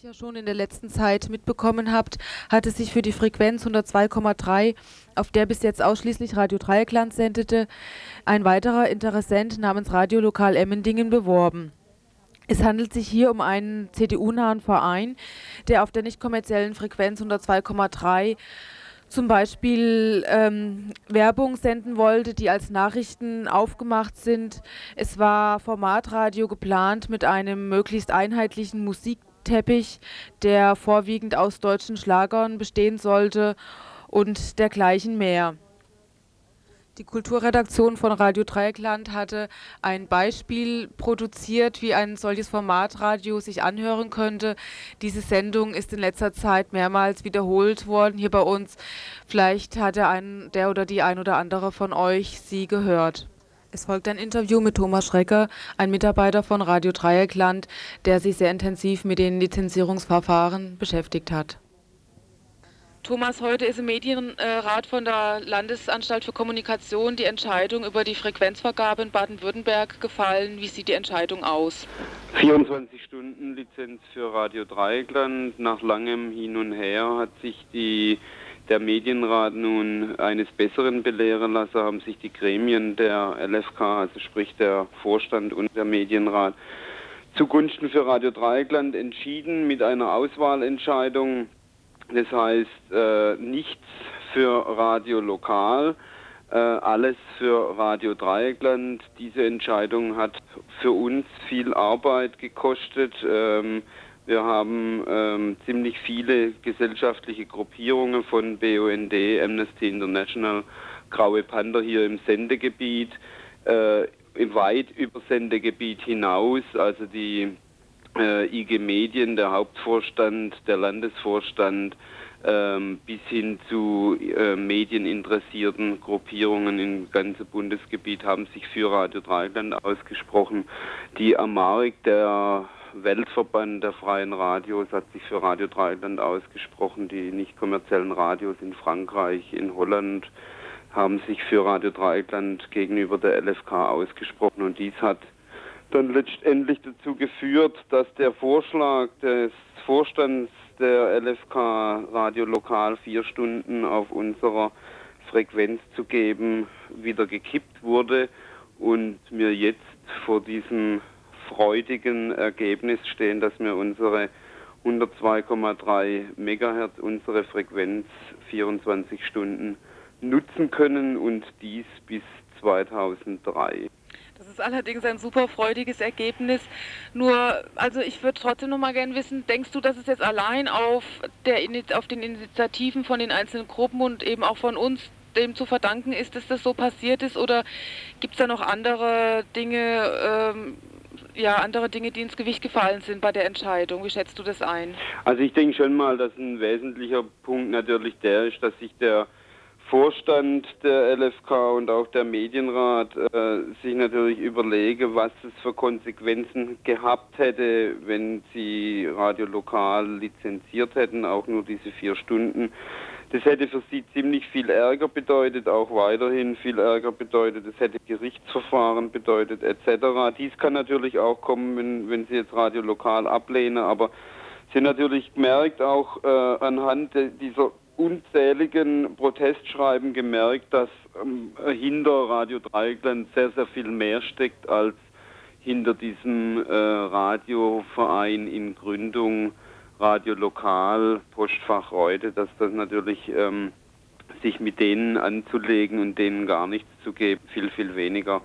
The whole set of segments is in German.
sicher schon in der letzten Zeit mitbekommen habt, hat es sich für die Frequenz 102,3, auf der bis jetzt ausschließlich Radio Dreieckland sendete, ein weiterer Interessent namens Radio Lokal Emmendingen beworben. Es handelt sich hier um einen CDU-nahen Verein, der auf der nicht kommerziellen Frequenz 102,3 zum Beispiel ähm, Werbung senden wollte, die als Nachrichten aufgemacht sind. Es war Formatradio geplant mit einem möglichst einheitlichen Musikteppich, der vorwiegend aus deutschen Schlagern bestehen sollte und dergleichen mehr. Die Kulturredaktion von Radio Dreieckland hatte ein Beispiel produziert, wie ein solches Formatradio sich anhören könnte. Diese Sendung ist in letzter Zeit mehrmals wiederholt worden hier bei uns. Vielleicht hat ein, der oder die ein oder andere von euch sie gehört. Es folgt ein Interview mit Thomas Schrecker, ein Mitarbeiter von Radio Dreieckland, der sich sehr intensiv mit den Lizenzierungsverfahren beschäftigt hat. Thomas, heute ist im Medienrat von der Landesanstalt für Kommunikation die Entscheidung über die Frequenzvergabe in Baden-Württemberg gefallen. Wie sieht die Entscheidung aus? 24 Stunden Lizenz für Radio Dreieckland. Nach langem Hin und Her hat sich die, der Medienrat nun eines Besseren belehren lassen, haben sich die Gremien der LFK, also sprich der Vorstand und der Medienrat, zugunsten für Radio Dreieckland entschieden mit einer Auswahlentscheidung das heißt, äh, nichts für Radio Lokal, äh, alles für Radio Dreieckland. Diese Entscheidung hat für uns viel Arbeit gekostet. Ähm, wir haben ähm, ziemlich viele gesellschaftliche Gruppierungen von BUND, Amnesty International, Graue Panther hier im Sendegebiet, äh, weit über Sendegebiet hinaus, also die äh, IG Medien, der Hauptvorstand, der Landesvorstand, ähm, bis hin zu äh, medieninteressierten Gruppierungen im ganzen Bundesgebiet haben sich für Radio Dreieckland ausgesprochen. Die Amarik, der Weltverband der freien Radios, hat sich für Radio Dreieckland ausgesprochen. Die nicht kommerziellen Radios in Frankreich, in Holland haben sich für Radio Dreieckland gegenüber der LFK ausgesprochen und dies hat dann letztendlich dazu geführt, dass der Vorschlag des Vorstands der LFK Radio Lokal vier Stunden auf unserer Frequenz zu geben, wieder gekippt wurde und wir jetzt vor diesem freudigen Ergebnis stehen, dass wir unsere 102,3 Megahertz, unsere Frequenz 24 Stunden nutzen können und dies bis 2003. Das ist allerdings ein super freudiges Ergebnis. Nur, also ich würde trotzdem noch mal gerne wissen, denkst du, dass es jetzt allein auf, der, auf den Initiativen von den einzelnen Gruppen und eben auch von uns dem zu verdanken ist, dass das so passiert ist? Oder gibt es da noch andere Dinge, ähm, ja, andere Dinge, die ins Gewicht gefallen sind bei der Entscheidung? Wie schätzt du das ein? Also ich denke schon mal, dass ein wesentlicher Punkt natürlich der ist, dass sich der Vorstand der LFK und auch der Medienrat äh, sich natürlich überlege, was es für Konsequenzen gehabt hätte, wenn sie Radio Lokal lizenziert hätten, auch nur diese vier Stunden. Das hätte für sie ziemlich viel Ärger bedeutet, auch weiterhin viel Ärger bedeutet. Es hätte Gerichtsverfahren bedeutet etc. Dies kann natürlich auch kommen, wenn, wenn sie jetzt Radio Lokal ablehnen, aber sie haben natürlich gemerkt, auch äh, anhand dieser unzähligen Protestschreiben gemerkt, dass ähm, hinter Radio Dreieckland sehr, sehr viel mehr steckt als hinter diesem äh, Radioverein in Gründung, Radio Lokal, Postfach Reute, dass das natürlich ähm, sich mit denen anzulegen und denen gar nichts zu geben, viel, viel weniger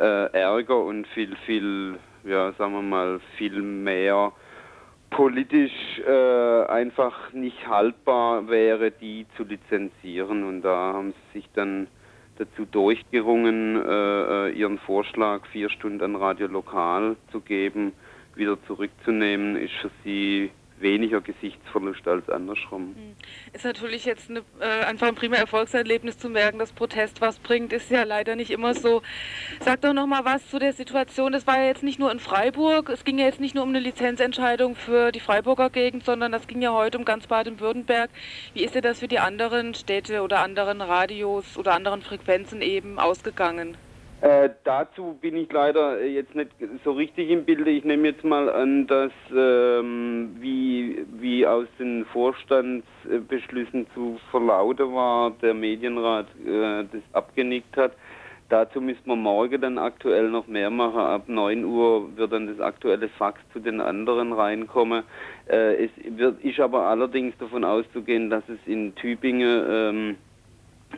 äh, Ärger und viel, viel, ja, sagen wir mal, viel mehr politisch äh, einfach nicht haltbar wäre, die zu lizenzieren. Und da haben sie sich dann dazu durchgerungen, äh, äh ihren Vorschlag, vier Stunden Radio Lokal zu geben, wieder zurückzunehmen, ist für sie weniger Gesichtsverlust als andersrum. Hm. Ist natürlich jetzt eine, äh, einfach ein prima Erfolgserlebnis zu merken, dass Protest was bringt, ist ja leider nicht immer so. Sag doch noch mal was zu der Situation. Das war ja jetzt nicht nur in Freiburg, es ging ja jetzt nicht nur um eine Lizenzentscheidung für die Freiburger Gegend, sondern das ging ja heute um ganz Baden-Württemberg. Wie ist dir das für die anderen Städte oder anderen Radios oder anderen Frequenzen eben ausgegangen? Äh, dazu bin ich leider jetzt nicht so richtig im Bilde. Ich nehme jetzt mal an, dass ähm, wie, wie aus den Vorstandsbeschlüssen zu verlauten war, der Medienrat äh, das abgenickt hat. Dazu müssen wir morgen dann aktuell noch mehr machen. Ab 9 Uhr wird dann das aktuelle Fax zu den anderen reinkommen. Äh, es wird, ist aber allerdings davon auszugehen, dass es in Tübingen ähm,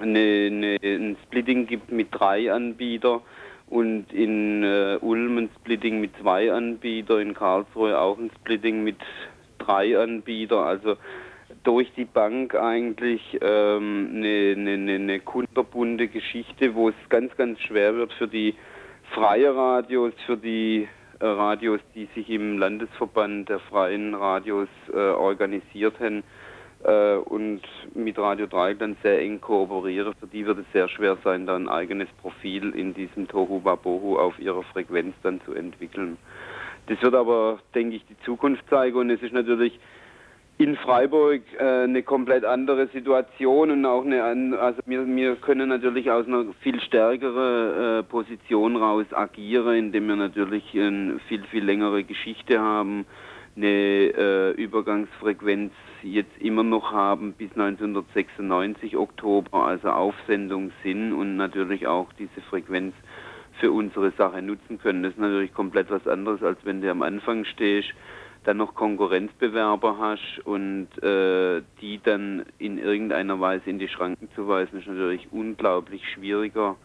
eine, eine, ein Splitting gibt mit drei Anbietern und in äh, Ulm ein Splitting mit zwei Anbietern, in Karlsruhe auch ein Splitting mit drei Anbietern. Also durch die Bank eigentlich ähm, eine, eine, eine kunterbunte Geschichte, wo es ganz, ganz schwer wird für die freie Radios, für die äh, Radios, die sich im Landesverband der freien Radios äh, organisiert haben äh, und mit Radio Dreieckland sehr eng kooperieren. Für die wird es sehr schwer sein, da ein eigenes Profil in diesem Tohu Wabohu auf ihrer Frequenz dann zu entwickeln. Das wird aber, denke ich, die Zukunft zeigen und es ist natürlich in Freiburg äh, eine komplett andere Situation und auch eine, also wir, wir können natürlich aus einer viel stärkeren äh, Position raus agieren, indem wir natürlich eine viel, viel längere Geschichte haben, eine äh, Übergangsfrequenz jetzt immer noch haben bis 1996 Oktober, also Aufsendung sind und natürlich auch diese Frequenz für unsere Sache nutzen können. Das ist natürlich komplett was anderes, als wenn du am Anfang stehst dann noch Konkurrenzbewerber hast und äh, die dann in irgendeiner Weise in die Schranken zu weisen, ist natürlich unglaublich schwieriger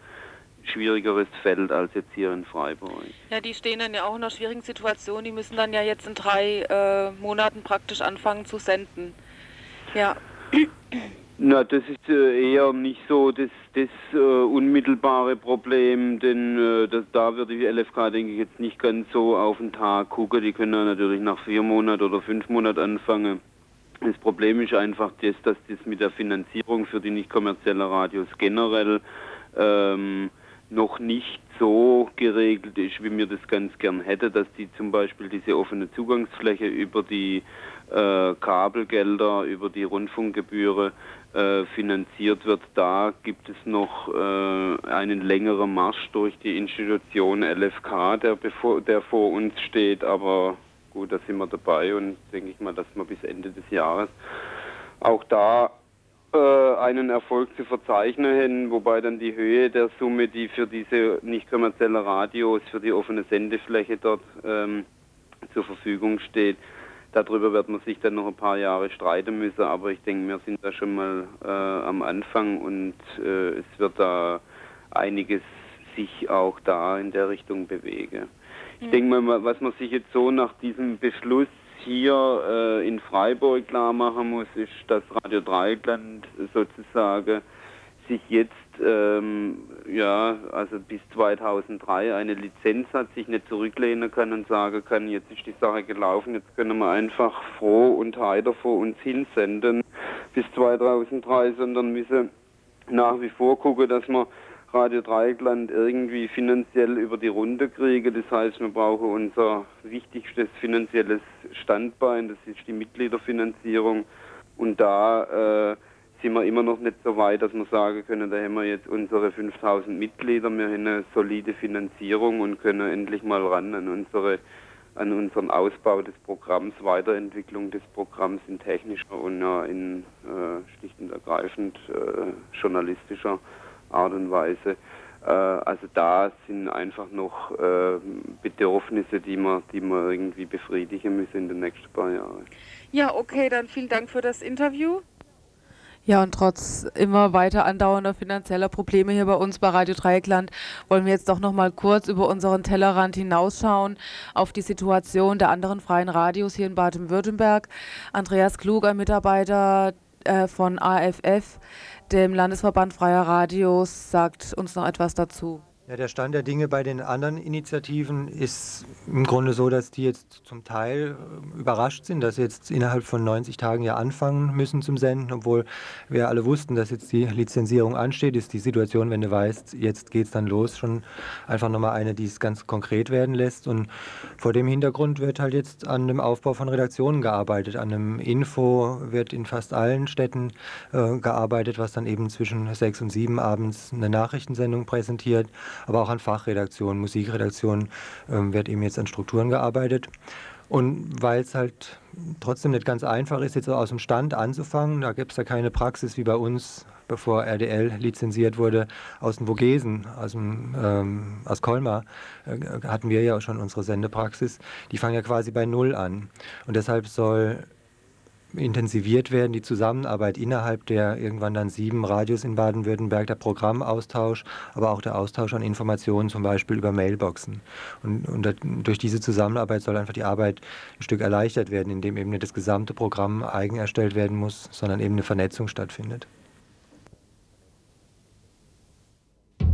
schwierigeres Feld als jetzt hier in Freiburg. Ja, die stehen dann ja auch in einer schwierigen Situation. Die müssen dann ja jetzt in drei äh, Monaten praktisch anfangen zu senden. Ja. Na, das ist äh, eher nicht so das, das äh, unmittelbare Problem, denn äh, das, da wird die LFK, denke ich, jetzt nicht ganz so auf den Tag gucken. Die können natürlich nach vier Monaten oder fünf Monaten anfangen. Das Problem ist einfach das, dass das mit der Finanzierung für die nicht kommerziellen Radios generell ähm, noch nicht so geregelt ist, wie mir das ganz gern hätte, dass die zum Beispiel diese offene Zugangsfläche über die äh, Kabelgelder, über die Rundfunkgebühren äh, finanziert wird. Da gibt es noch äh, einen längeren Marsch durch die Institution LFK, der, bevor, der vor uns steht, aber gut, da sind wir dabei und denke ich mal, dass wir bis Ende des Jahres auch da äh, einen Erfolg zu verzeichnen wobei dann die Höhe der Summe, die für diese nicht kommerzielle Radios, für die offene Sendefläche dort ähm, zur Verfügung steht, Darüber wird man sich dann noch ein paar Jahre streiten müssen, aber ich denke, wir sind da schon mal äh, am Anfang und äh, es wird da einiges sich auch da in der Richtung bewegen. Ich mhm. denke mal, was man sich jetzt so nach diesem Beschluss hier äh, in Freiburg klar machen muss, ist, dass Radio Dreieckland sozusagen sich jetzt ähm, ja, also bis 2003 eine Lizenz hat, sich nicht zurücklehnen kann und sagen kann, jetzt ist die Sache gelaufen, jetzt können wir einfach froh und heiter vor uns hinsenden bis 2003, sondern müssen nach wie vor gucken, dass wir Radio Dreieckland irgendwie finanziell über die Runde kriegen. Das heißt, wir brauchen unser wichtigstes finanzielles Standbein, das ist die Mitgliederfinanzierung. Und da äh, sind wir immer noch nicht so weit, dass wir sagen können, da haben wir jetzt unsere 5000 Mitglieder, wir haben eine solide Finanzierung und können endlich mal ran an unsere an unseren Ausbau des Programms, Weiterentwicklung des Programms in technischer und in äh, schlicht und ergreifend äh, journalistischer Art und Weise. Äh, also da sind einfach noch äh, Bedürfnisse, die man, die man irgendwie befriedigen müssen in den nächsten paar Jahren. Ja, okay, dann vielen Dank für das Interview. Ja, und trotz immer weiter andauernder finanzieller Probleme hier bei uns bei Radio Dreieckland wollen wir jetzt doch noch mal kurz über unseren Tellerrand hinausschauen auf die Situation der anderen freien Radios hier in Baden-Württemberg. Andreas Klug, ein Mitarbeiter äh, von AFF, dem Landesverband Freier Radios, sagt uns noch etwas dazu. Ja, der Stand der Dinge bei den anderen Initiativen ist im Grunde so, dass die jetzt zum Teil äh, überrascht sind, dass sie jetzt innerhalb von 90 Tagen ja anfangen müssen zum Senden, obwohl wir alle wussten, dass jetzt die Lizenzierung ansteht, ist die Situation, wenn du weißt, jetzt geht es dann los, schon einfach nochmal eine, die es ganz konkret werden lässt. Und vor dem Hintergrund wird halt jetzt an dem Aufbau von Redaktionen gearbeitet. An einem Info wird in fast allen Städten äh, gearbeitet, was dann eben zwischen sechs und sieben abends eine Nachrichtensendung präsentiert. Aber auch an Fachredaktionen, Musikredaktionen ähm, wird eben jetzt an Strukturen gearbeitet. Und weil es halt trotzdem nicht ganz einfach ist, jetzt so aus dem Stand anzufangen, da gibt es ja keine Praxis wie bei uns, bevor RDL lizenziert wurde, aus den Vogesen, aus, dem, ähm, aus Colmar, äh, hatten wir ja auch schon unsere Sendepraxis. Die fangen ja quasi bei Null an. Und deshalb soll intensiviert werden, die Zusammenarbeit innerhalb der irgendwann dann sieben Radios in Baden-Württemberg, der Programmaustausch, aber auch der Austausch an Informationen, zum Beispiel über Mailboxen. Und, und durch diese Zusammenarbeit soll einfach die Arbeit ein Stück erleichtert werden, indem eben nicht das gesamte Programm eigen erstellt werden muss, sondern eben eine Vernetzung stattfindet.